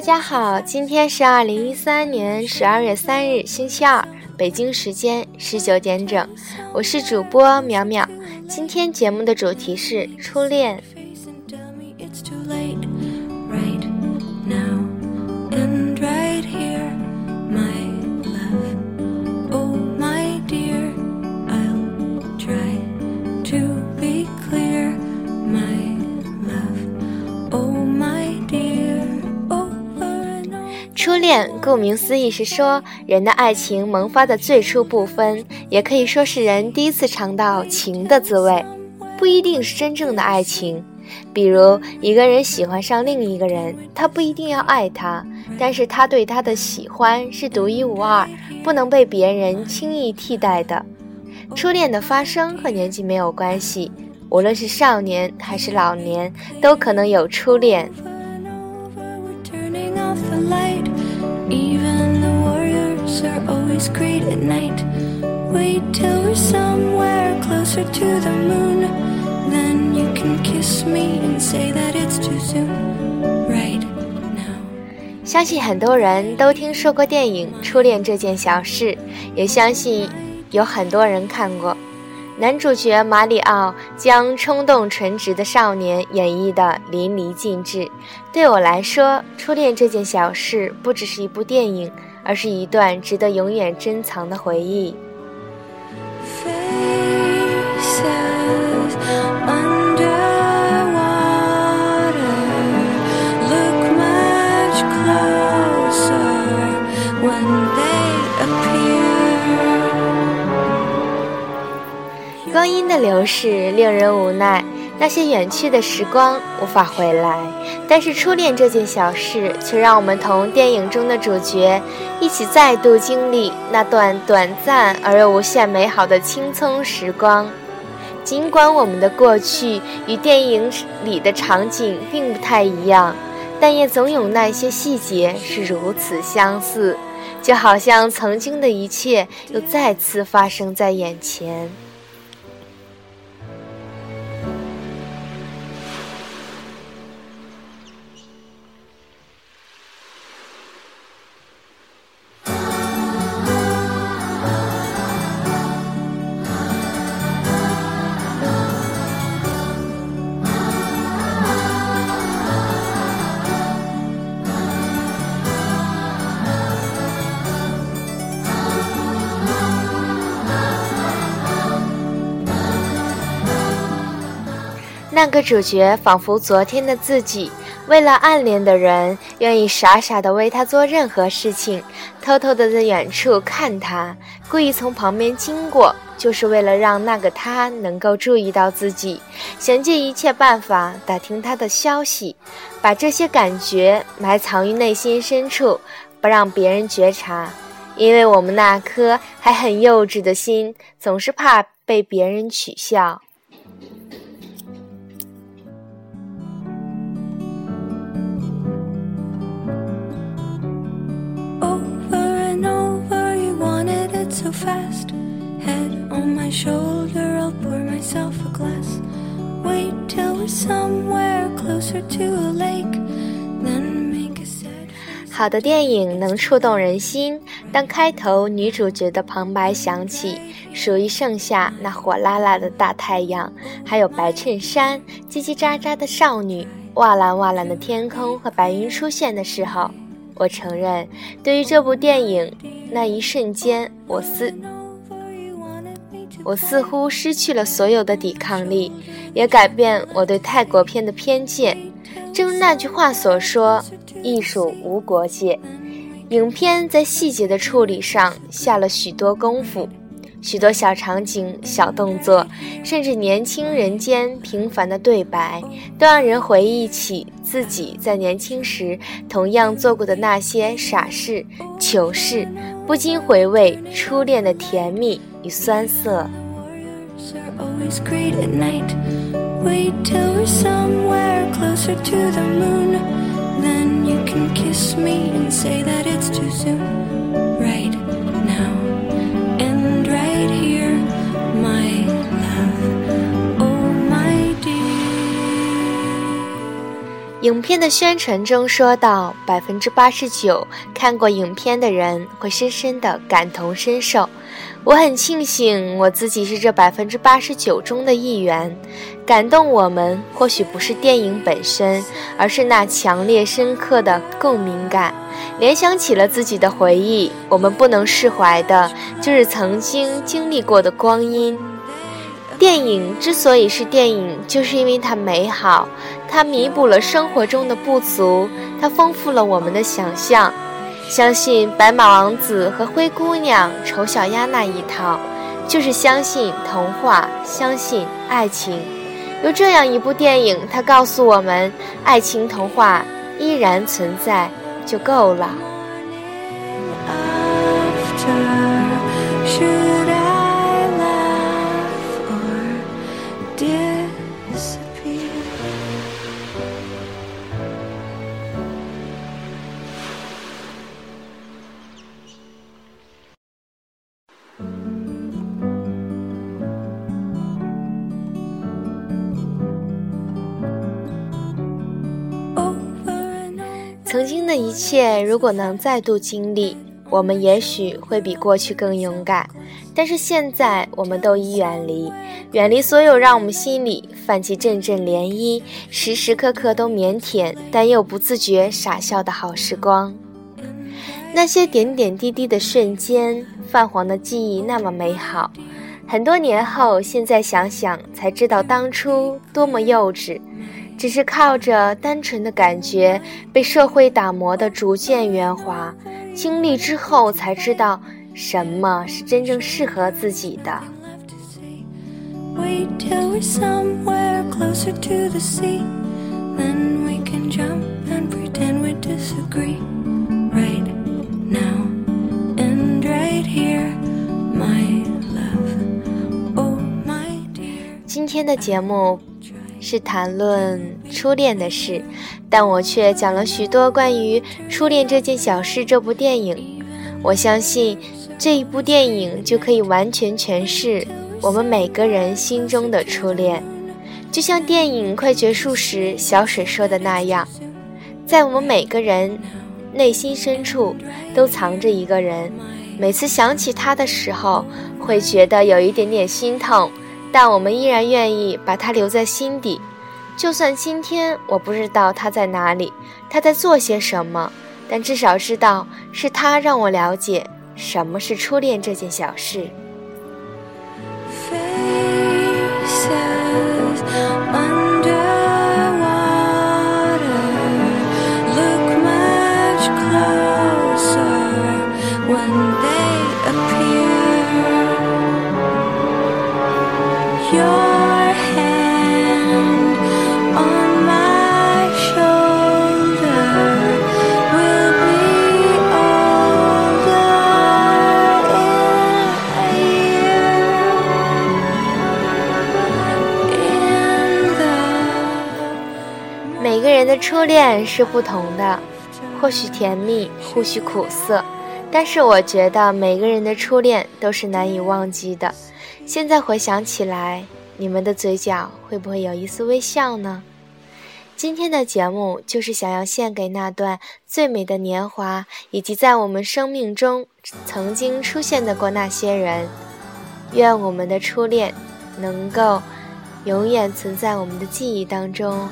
大家好，今天是二零一三年十二月三日，星期二，北京时间十九点整，我是主播淼淼。今天节目的主题是初恋。初恋，顾名思义是说人的爱情萌发的最初部分，也可以说是人第一次尝到情的滋味，不一定是真正的爱情。比如一个人喜欢上另一个人，他不一定要爱他，但是他对他的喜欢是独一无二，不能被别人轻易替代的。初恋的发生和年纪没有关系，无论是少年还是老年，都可能有初恋。相信很多人都听说过电影《初恋这件小事》，也相信有很多人看过。 男主角马里奥将冲动纯直的少年演绎得淋漓尽致。对我来说，《初恋这件小事》不只是一部电影，而是一段值得永远珍藏的回忆。流逝令人无奈，那些远去的时光无法回来，但是初恋这件小事却让我们同电影中的主角一起再度经历那段短暂而又无限美好的青葱时光。尽管我们的过去与电影里的场景并不太一样，但也总有那些细节是如此相似，就好像曾经的一切又再次发生在眼前。那个主角仿佛昨天的自己，为了暗恋的人，愿意傻傻的为他做任何事情，偷偷的在远处看他，故意从旁边经过，就是为了让那个他能够注意到自己，想尽一切办法打听他的消息，把这些感觉埋藏于内心深处，不让别人觉察，因为我们那颗还很幼稚的心，总是怕被别人取笑。Fast. Head on my shoulder, I'll pour myself a glass. Wait till we're somewhere closer to a lake. 好的电影能触动人心。当开头女主角的旁白响起，属于盛夏那火辣辣的大太阳，还有白衬衫、叽叽喳喳的少女、瓦蓝瓦蓝的天空和白云出现的时候，我承认，对于这部电影，那一瞬间，我似。我似乎失去了所有的抵抗力，也改变我对泰国片的偏见。正如那句话所说：“艺术无国界。”影片在细节的处理上下了许多功夫，许多小场景、小动作，甚至年轻人间平凡的对白，都让人回忆起自己在年轻时同样做过的那些傻事、糗事，不禁回味初恋的甜蜜。与酸涩。影片的宣传中说到，百分之八十九看过影片的人会深深的感同身受。我很庆幸我自己是这百分之八十九中的一员。感动我们或许不是电影本身，而是那强烈深刻的共鸣感，联想起了自己的回忆。我们不能释怀的，就是曾经经历过的光阴。电影之所以是电影，就是因为它美好，它弥补了生活中的不足，它丰富了我们的想象。相信白马王子和灰姑娘、丑小鸭那一套，就是相信童话，相信爱情。有这样一部电影，它告诉我们，爱情童话依然存在，就够了。曾经的一切，如果能再度经历，我们也许会比过去更勇敢。但是现在，我们都已远离，远离所有让我们心里泛起阵阵涟漪、时时刻刻都腼腆但又不自觉傻笑的好时光。那些点点滴滴的瞬间，泛黄的记忆那么美好。很多年后，现在想想才知道当初多么幼稚。只是靠着单纯的感觉，被社会打磨的逐渐圆滑，经历之后才知道什么是真正适合自己的。今天的节目。是谈论初恋的事，但我却讲了许多关于初恋这件小事。这部电影，我相信这一部电影就可以完全诠释我们每个人心中的初恋。就像电影快结束时小水说的那样，在我们每个人内心深处都藏着一个人，每次想起他的时候，会觉得有一点点心痛。但我们依然愿意把它留在心底，就算今天我不知道他在哪里，他在做些什么，但至少知道是他让我了解什么是初恋这件小事。每个人的初恋是不同的，或许甜蜜，或许苦涩，但是我觉得每个人的初恋都是难以忘记的。现在回想起来，你们的嘴角会不会有一丝微笑呢？今天的节目就是想要献给那段最美的年华，以及在我们生命中曾经出现的过那些人。愿我们的初恋能够永远存在我们的记忆当中。